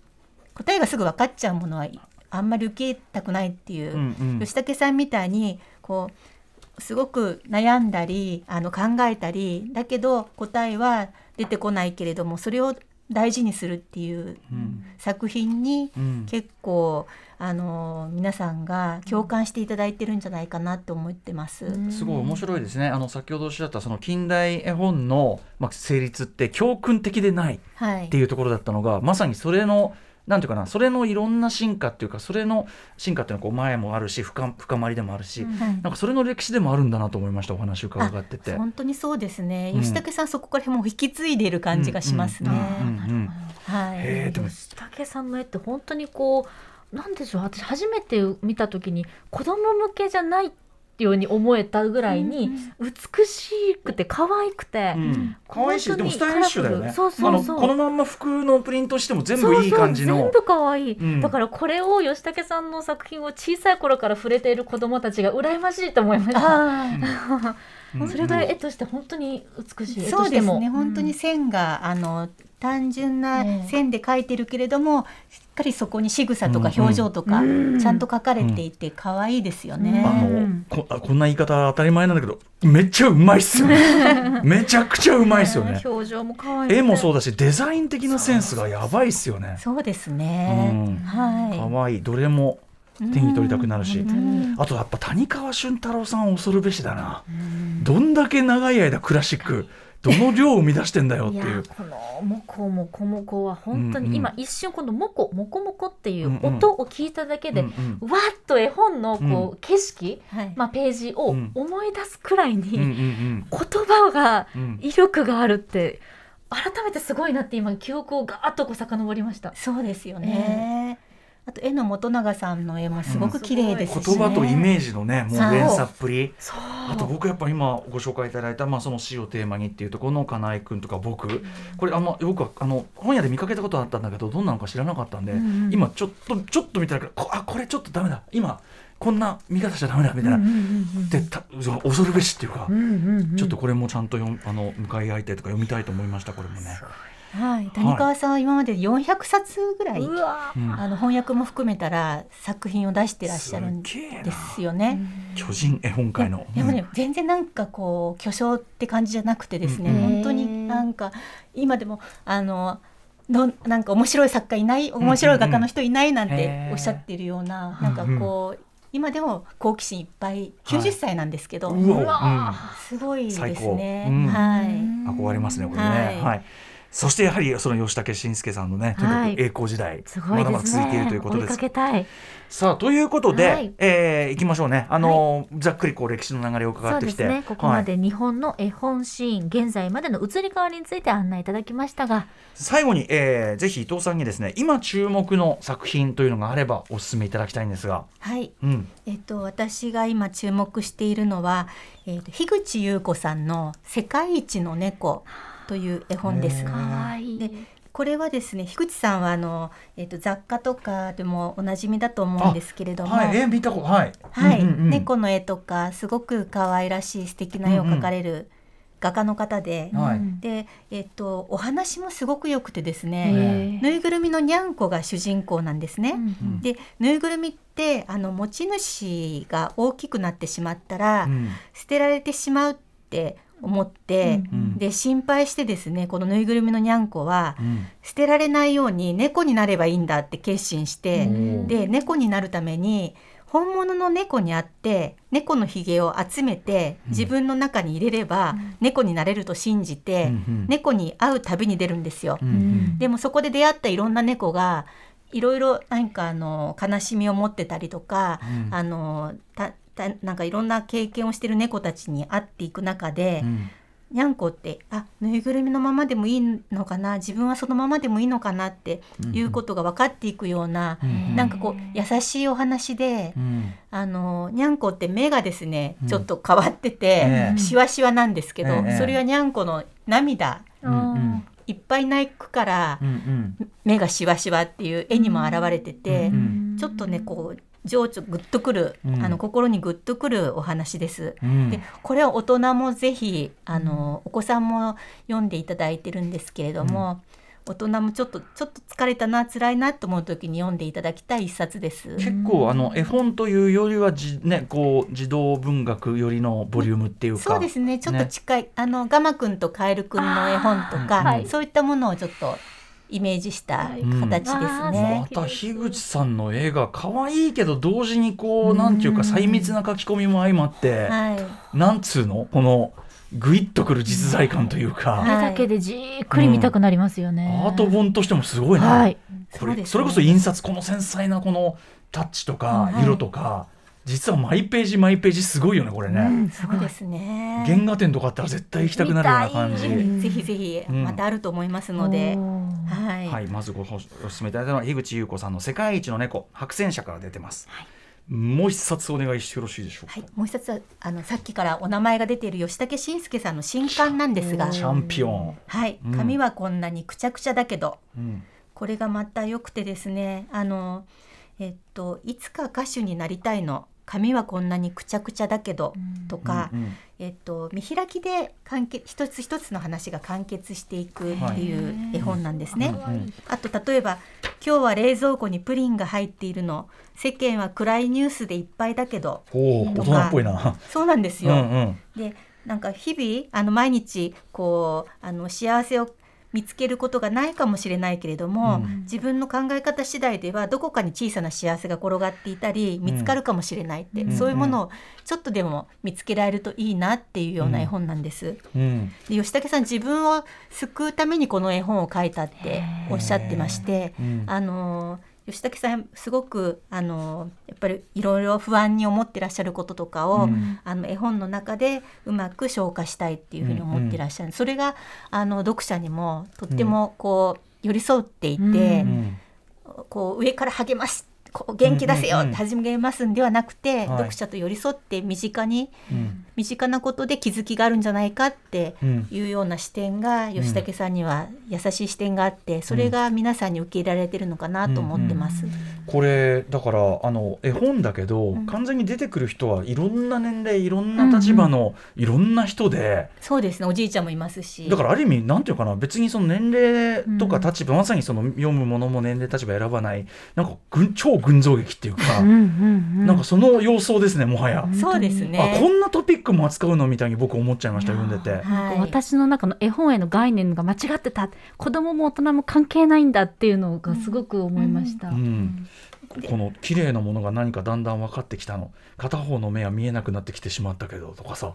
答えがすぐ分かっちゃうものはあんまり受けたくないっていう、吉武さんみたいにこうすごく悩んだりあの考えたりだけど答えは出てこないけれどもそれを大事にするっていううん作品にうん結構あの皆さんが共感していただいてるんじゃないかなと思ってます。すごい面白いですね。あの先ほどおっしゃったその近代絵本のまあ成立って教訓的でないはいっていうところだったのが、まさにそれのなんていうかな、それのいろんな進化っていうか、それの進化っていうのはこう前もあるし、深深まりでもあるし、はいなんかそれの歴史でもあるんだなと思いました。お話伺ってて。本当にそうですね、うん吉武さんそこからもう引き継いでいる感じがしますね。うんうんうんはい、でも吉武さんの絵って本当にこうなんでしょう私初めて見た時に子供向けじゃないように思えたぐらいに美しくて可愛くて、うん、可愛いし、でもスタイリッシュだよね。そうそうそうこのまんま服のプリントしても全部いい感じの。そうそう全部可愛い、うん。だからこれを吉武さんの作品を小さい頃から触れている子供たちが羨ましいと思いました。あうん。それぐらい絵として本当に美しい絵そうですとしても。ね。本当に線が、あの単純な線で描いてるけれども、しっかりそこに仕草とか表情とか、うん。ちゃんと描かれていて可愛いですよね。あのこあこんな言い方当たり前なんだけどめっちゃうまいっすよね。めちゃくちゃうまいっすよね。表情も可愛い。絵もそうだしデザイン的なセンスがやばいっすよね。そうですね。うん。はい。可愛い。どれも手に取りたくなるし。うんあとやっぱ谷川俊太郎さん恐るべしだな。どんだけ長い間クラシックどの量を生み出してんだよっていいうやこのモコモコモコは本当うんうん。に今一瞬このモコモコモコっていううんうん。音を聞いただけで、うんうん。わっと絵本のこうう景色、はい。まあ、ページをうん。思い出すくらいにうんうん言葉がうん。うん威力があるって改めてすごいなって今記憶をガーッとこう遡りました。そうですよね。あと絵の元永さんの絵もすごく綺麗ですし、ね。言葉とイメージのねもう連鎖っぷり。あと僕やっぱ今ご紹介いただいた、まあ、その死をテーマにっていうところの金井君とか僕。これあんま僕はあの本屋で見かけたことあったんだけどどんなのか知らなかったんで、うんうん。今ちょっとちょっと見たらこあこれちょっとダメだ。今こんな見方しちゃダメだみたいな、うんうんうんでた恐るべしっていうか、うんうんうん。ちょっとこれもちゃんと読むあの向かい合いたいとか読みたいと思いましたこれもね。はい。谷川さんは今まで400冊ぐらい、うわうん。あの翻訳も含めたら作品を出してらっしゃるんですよね。巨人絵本界の。でもね、全然なんかこう巨匠って感じじゃなくてですね、うん本当になんか今でもあのどんなんか面白い作家いない面白い画家の人いないなんへてー。おっしゃってるような、なんかこう今でも好奇心いっぱい90歳なんですけど、うわ。うわすごいですね。うん。はい。憧れますねこれね。はい。はい。そしてやはりその吉武慎介さんのねとにかはい。く栄光時代、まだまだ続いているということ追いかです。けたい。さあということで、はい。えー、いきましょうね。あのーざっくりこう歴史の流れを伺ってきて、ね。ここまで日本の絵本シーン、現在までの移り変わりについて案内いただきましたが。最後に、えー、ぜひ伊藤さんにですね今注目の作品というのがあればお勧めいただきたいんですが、はい。うん、えっと私が今注目しているのは、えっと樋口優子さんの世界一の猫という絵本です。へー。かわいい。でこれはですね樋口さんはあの、えっと雑貨とかでもおなじみだと思うんですけれども、はい、えー、見たことはい、はい。うんうんうん。猫の絵とかすごく可愛らしい素敵な絵を描かれる画家の方で、はい。で、えっとお話もすごく良くてですへね、ー。ぬいぐるみのにゃんこが主人公なんですね。うんでぬいぐるみってあの持ち主が大きくなってしまったら、うん。捨てられてしまうっって思って、うん。で心配してですねこのぬいぐるみのにゃんこはうん。捨てられないように猫になればいいんだって決心して、うんで猫になるために本物の猫に会って猫のひげを集めてうん。自分の中に入れれば猫になれると信じて、猫に会う旅に出るんですよ。でもそこで出会ったいろんな猫がいろいろなんかあの悲しみを持ってたりとか、うん。あのたたなんかいろんな経験をしてる猫たちに会っていく中で、うん。にゃんこってあぬいぐるみのままでもいいのかな自分はそのままでもいいのかなっていうことが分かっていくような、うんなんかこう優しいお話で、うん。あのにゃんこって目がですね、うん。ちょっと変わってて、ええ。しわしわなんですけど、ええ。それはにゃんこの涙うんうん。いっぱい泣くからうんうん。目がしわしわっていう絵にも表れてて、うん。ちょっとねこう情緒グッとくる、うん。あの心にグッとくるお話です。うん。でこれは大人もぜひあの、お子さんも読んでいただいてるんですけれども、大人もちょっとちょっと疲れたな辛いなと思う時に読んでいただきたい一冊です。結構あの絵本というよりはじ、ね、こう児童文学よりのボリュームっていうか。そうですね。ちょっと近い、あのガマくんとカエルくんの絵本とか、はい。そういったものをちょっとイメージした形ですね。また樋口さんの絵が可愛いけど同時にこうなんていうか細密な書き込みも相まってはい、なんつうの？このグイッとくる実在感というか。はいあれだけでじっくり見たくなりますよね。アート本としてもすごいな、はい。こそうですね。れそれこそ印刷この繊細なこのタッチとかはい。色とか、実はマイページマイページすごいよねこれね、そうですね。原画展とかあったら絶対行きたくなるような感じ。ぜひぜひうん。またあると思いますので、はい、はい、まずごお勧めいただいたのは樋口優子さんの「世界一の猫白戦車」から出てます、もう一冊お願いしてよろしいでしょうか、はい、もう一つはあのさっきからお名前が出ている吉武慎介さんの新刊なんですが、チャンピオン、はい。うん、髪はこんなにくちゃくちゃだけど、うん。これがまた良くてですね。あのえっといつか歌手になりたいの髪はこんなにくちゃくちゃだけど、とか、うんうん。えっと見開きで完結一つ一つの話が完結していくっていう絵本なんですね。うんあと例えば「今日は冷蔵庫にプリンが入っているの。世間は暗いニュースでいっぱいだけど。おお大人っぽいな。そうなんですうんよ。うん。でなんか日々あの毎日こうあの幸せを見つけることがないかもしれないけれども、うん。自分の考え方次第ではどこかに小さな幸せが転がっていたり見つかるかもしれないって、うん。そういうものをちょっとでも見つけられるといいなっていうような絵本なんです。うん。で吉武さん自分を救うためにこの絵本を書いたっておっしゃってまして、うん。あの吉武さんすごくあのやっぱりいろいろ不安に思ってらっしゃることとかを、うん。あの絵本の中でうまく消化したいっていうふうに思ってらっしゃる、それがあの読者にもとってもこう寄り添っていて、うんうん。こう上から励ますこう元気出せようんうんうん。って始めますんではなくて、はい。読者と寄り添って身近にうん身近なことで気づきがあるんじゃないかってうん。いうような視点が吉武さんには優しい視点があってそれが皆さんに受け入れられてるのかなと思ってます。これだからあの絵本だけど、うん。完全に出てくる人はいろんな年齢いろんな立場の、いろん。な人でそうですね。おじいちゃんもいますし。だからある意味なんていうかな別にその年齢とかうん。立場、まさにその読むものも年齢立場選ばないなんか群超群像劇っていうか、うんうんうん。なんかその様相ですねもはや。そうですね。あこんなトピックも扱うのみたいに僕思っちゃいました読んでて。はい。私の中の絵本への概念が間違ってた。子供も大人も関係ないんだっていうのがすごく思いました。うん。この綺麗なものが何かだんだん分かってきたの。片方の目は見えなくなってきてしまったけどとかさ、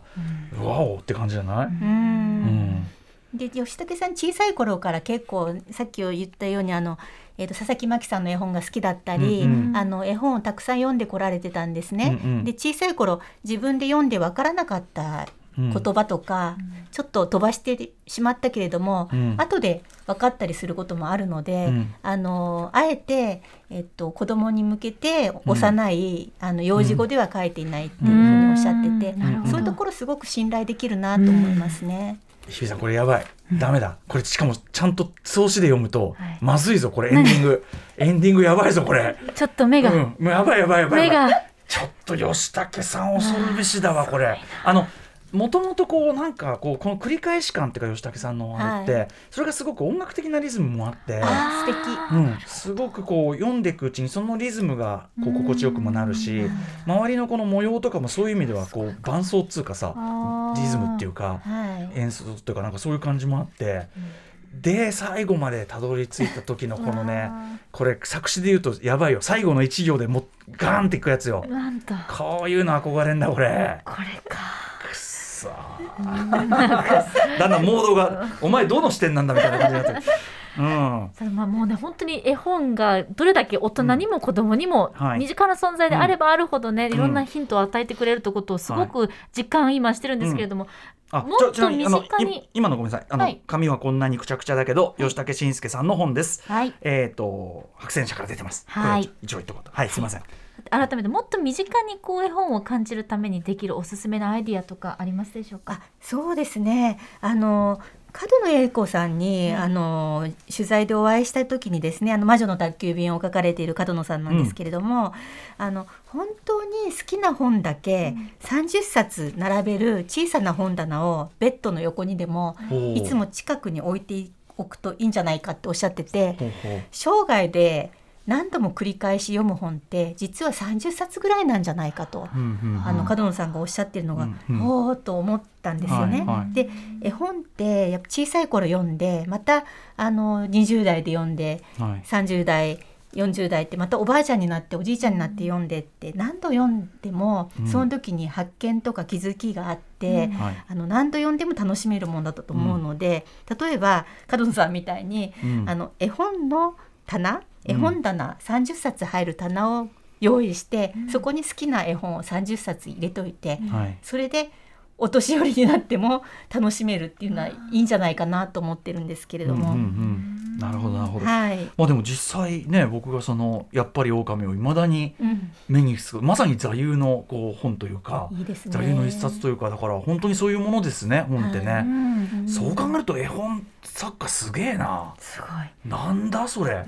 うわおって感じじゃない、ううんん。で吉武さん小さい頃から結構さっき言ったようにあの、えー、と佐々木真希さんの絵本が好きだったり、うんうん。あの絵本をたくさん読んでこられてたんですね。うんうん。で小さい頃自分で読んでわからなかったうん。言葉とか、ちょっと飛ばしてしまったけれども、うん。後で分かったりすることもあるので、うん。あのあえて、えっと、子供に向けて幼い、あの幼児語では書いていないっていうふうにおっしゃってて、そういうところすごく信頼できるなと思いますね。日比さんこれやばい。ダメだ。これしかもちゃんと総詞で読むと、はい。まずいぞこれ。エンディング。エンディングやばいぞこれ。ちょっと目が、うん。もうやばいやばいやばい。ちょっと吉武さん恐るべしだわこれ。あのもともとこうなんかこうこの繰り返し感っていうか吉武さんのあれって、はそれがすごく音楽的なリズムもあって。あ素敵。うん、すごくこう読んでいくうちにそのリズムがこう心地よくもなるし周りのこの模様とかもそういう意味ではこう伴奏っつうかさリズムっていうかはい。演奏っていうかなんかそういう感じもあって、で最後までたどり着いた時のこのねこれ作詞で言うとやばいよ。最後の一行でもうガーンっていくやつよ。なんと。こういうの憧れんだこれ。これだんだんモードがお前どの視点なんだみたいな感じになって。るうん。それまあもうね本当に絵本がどれだけ大人にも子供にもはい。身近な存在であればあるほどね、ん。いろんなヒントを与えてくれるってことをすごく実感今してるんですけれども、あもっと身近にい今のごめんなさい。あの、はい。紙はこんなにくちゃくちゃだけど、吉武慎介さんの本です。はい。えっ、と白戦車から出てます。はい。一応言っとこうと。はいすいません改めてもっと身近にこう絵本を感じるためにできるおすすめのアイディアとかありますでしょうか？あそうですね。あの角野栄子さんに、あの取材でお会いした時にですね「あの魔女の宅急便」を書かれている角野さんなんですけれども、あの本当に好きな本だけ30冊並べる小さな本棚をベッドの横にでもいつも近くに置いておくといいんじゃないかっておっしゃってて生涯で何度も繰り返し読む本って実は30冊ぐらいなんじゃないかと。うんうんうん。あの角野さんがおっしゃってるのが、うんうん。おおと思ったんですよね。はいはい。で絵本ってやっぱ小さい頃読んでまたあの20代で読んではい。30代40代ってまたおばあちゃんになっておじいちゃんになって読んでって何度読んでも、うん。その時に発見とか気づきがあって、はいあの何度読んでも楽しめるものだと思うので、例えば角野さんみたいに、うん。あの絵本の棚絵本棚30冊入る棚を用意して、そこに好きな絵本を30冊入れといて、はい。それでお年寄りになっても楽しめるっていうのはいいんじゃないかなと思ってるんですけれども。うんうんうん。なるほどなるほど、はい、まあでも実際ね僕がそのやっぱり狼をいまだにうん、目にするまさに座右のこう本というかいいね。座右の一冊というかだから本当にそういうものですね本ってね、うんそう考えると絵本作家すげえな。すごい。なんだそれ。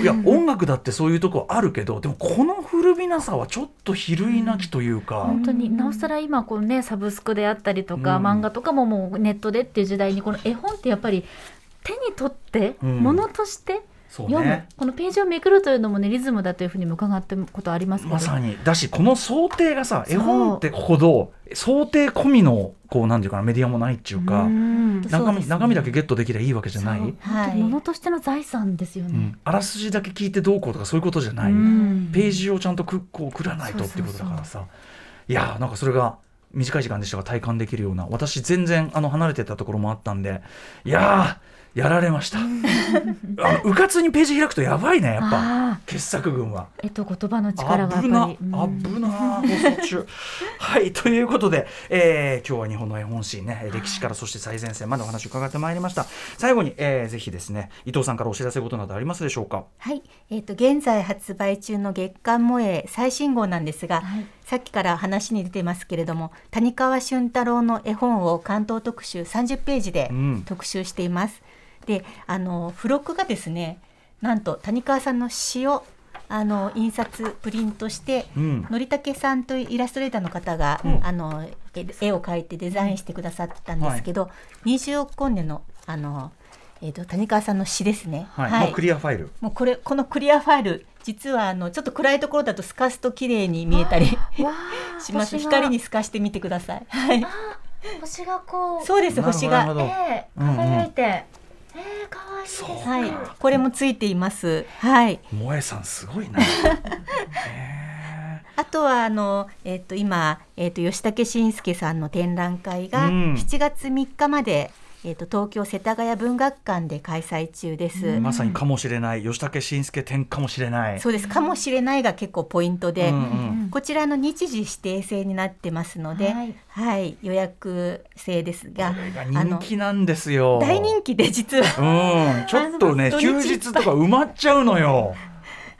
いや音楽だってそういうとこあるけどでもこの古びなさはちょっと比類なきというか、本当に。なおさら今こうねサブスクであったりとか、うん。漫画とかももうネットでっていう時代にこの絵本ってやっぱり手に取ってうん。ものとして読む、ねこのページをめくるというのもねリズムだというふうにも伺ったことありますけど。まさに。だしこの想定がさ絵本ってほど想定込みのこうなんていうかなメディアもないっていうか、うん。中身ね。中身だけゲットできりゃいいわけじゃない、そう。本当にものとしての財産ですよね。うん、あらすじだけ聞いてどうこうとかそういうことじゃない、うん。ページをちゃんとくこうくらないとっていうことだからさ。いやーなんかそれが短い時間でしたが体感できるような私全然あの離れてたところもあったんでいやーやられました。あのうかつにページ開くとやばいねやっぱ。あ傑作群は。ー絵と言葉の力が危な危な放送中はいということで、えー今日は日本の絵本史ね歴史からそして最前線までお話を伺ってまいりました。最後に、えーぜひですね伊藤さんからお知らせことなどありますでしょうか？はい、えっ、と現在発売中の月刊萌え最新号なんですが、はいさっきから話に出てますけれども、谷川俊太郎の絵本を関東特集30ページでうん。特集しています。で、あの付録がですね、なんと谷川さんの詩をあの印刷プリントして、うん。のりたけさんというイラストレーターの方が、うん。あの絵絵を描いてデザインしてくださったんですけど、20億光年のあのえっ、と谷川さんの詩ですね。はい、もうクリアファイル。もうこれこのクリアファイル実はあのちょっと暗いところだと透かすと綺麗に見えたり します。光に透かしてみてください。はい、星がこう。そうです星が。えーうんうん。輝いて、えー、可愛いです。そうはい。これもついています。はい。萌えさんすごいな。へあとはあのえっ、と今えっ、と吉武慎介さんの展覧会がうん。7月3日まで、えっ、と東京世田谷文学館で開催中です。ーまさにかもしれない。吉武慎介展かもしれない。そうです。かもしれないが結構ポイントで、うんうん。こちらの日時指定制になってますので、はい。はい、予約制ですがこれが人気なんですよ。大人気で実は。うん。ちょっとね休日とか埋まっちゃうのよ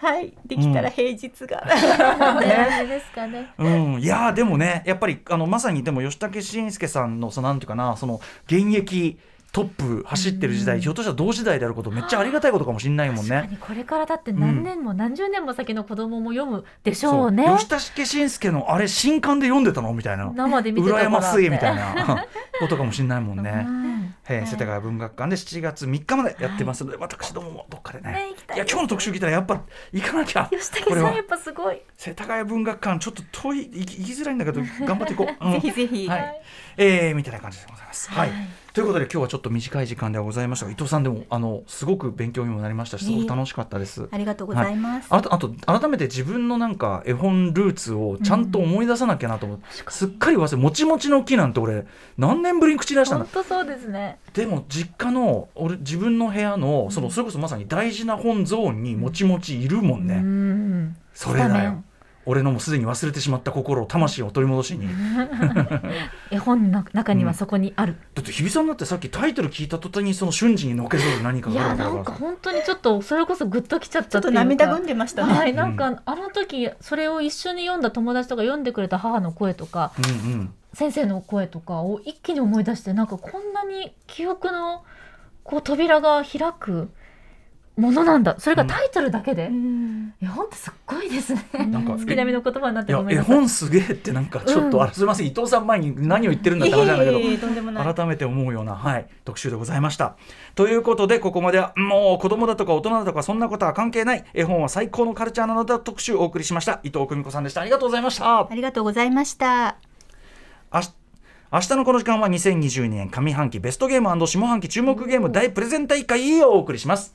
はいできたら平日が、ねですかね。うん、いやーでもねやっぱりあのまさにでも吉武慎介さんのそのなんていうかなその現役トップ走ってる時代、ひょっとしたら同時代であることめっちゃありがたいことかもしれないもん確かね。にこれからだって何年も何十年も先の子供も読むでしょうね。そう吉田助慎介のあれ新刊で読んでたのみたいな。生で見てたから羨ましいみたいな。な ことかもしれないもんね。うん。えー世田谷文学館で7月3日までやってますので、私どももどっかでねいいや今日の特集聞いたらやっぱ行かなきゃ。吉武さんやっぱすごい。世田谷文学館ちょっと遠い行き行きづらいんだけど 頑張っていこう、うん。ぜひぜひ、はい、えーみたいな感じでございます。はい、はいということで今日はちょっと短い時間ではございましたが伊藤さんでもあのすごく勉強にもなりましたしすごく楽しかったです。ありがとうございます、あとあと改めて自分のなんか絵本ルーツをちゃんと思い出さなきゃなと思って、すっかり忘れもちもちの木なんて俺何年ぶりに口に出したんだ本当そうですね。でも実家の俺自分の部屋のそのそれこそまさに大事な本ゾーンにもちもちいるもんね、うん。それだよ俺のもうすでに忘れてしまった心魂を取り戻しに。絵本の中にはそこにある。だって日比さんだってさっきタイトル聞いた途端にその瞬時にのけぞる何かいがあやなんかるわけだから本当にちょっとそれこそグッときちゃったっていうか。涙ぐんでましたね、はい、なんかあの時それを一緒に読んだ友達とか読んでくれた母の声とかうんうん。先生の声とかを一気に思い出してなんかこんなに記憶のこう扉が開くものなんだ。それがタイトルだけで、うん。絵本ってすっごいですね。なんか月並みの言葉になってごめんなさい本すげえってなんかちょっと、あすみません。伊藤さん前に何を言ってるんだって話なんだけど改めて思うような、はい、特集でございました。ということでここまではもう子供だとか大人だとかそんなことは関係ない絵本は最高のカルチャーなのだ特集をお送りしました。伊藤久美子さんでした。ありがとうございました。あ。りがとうございました。明日明日のこの時間は2022年上半期ベストゲーム下半期注目ゲーム大プレゼン大会をお送りします。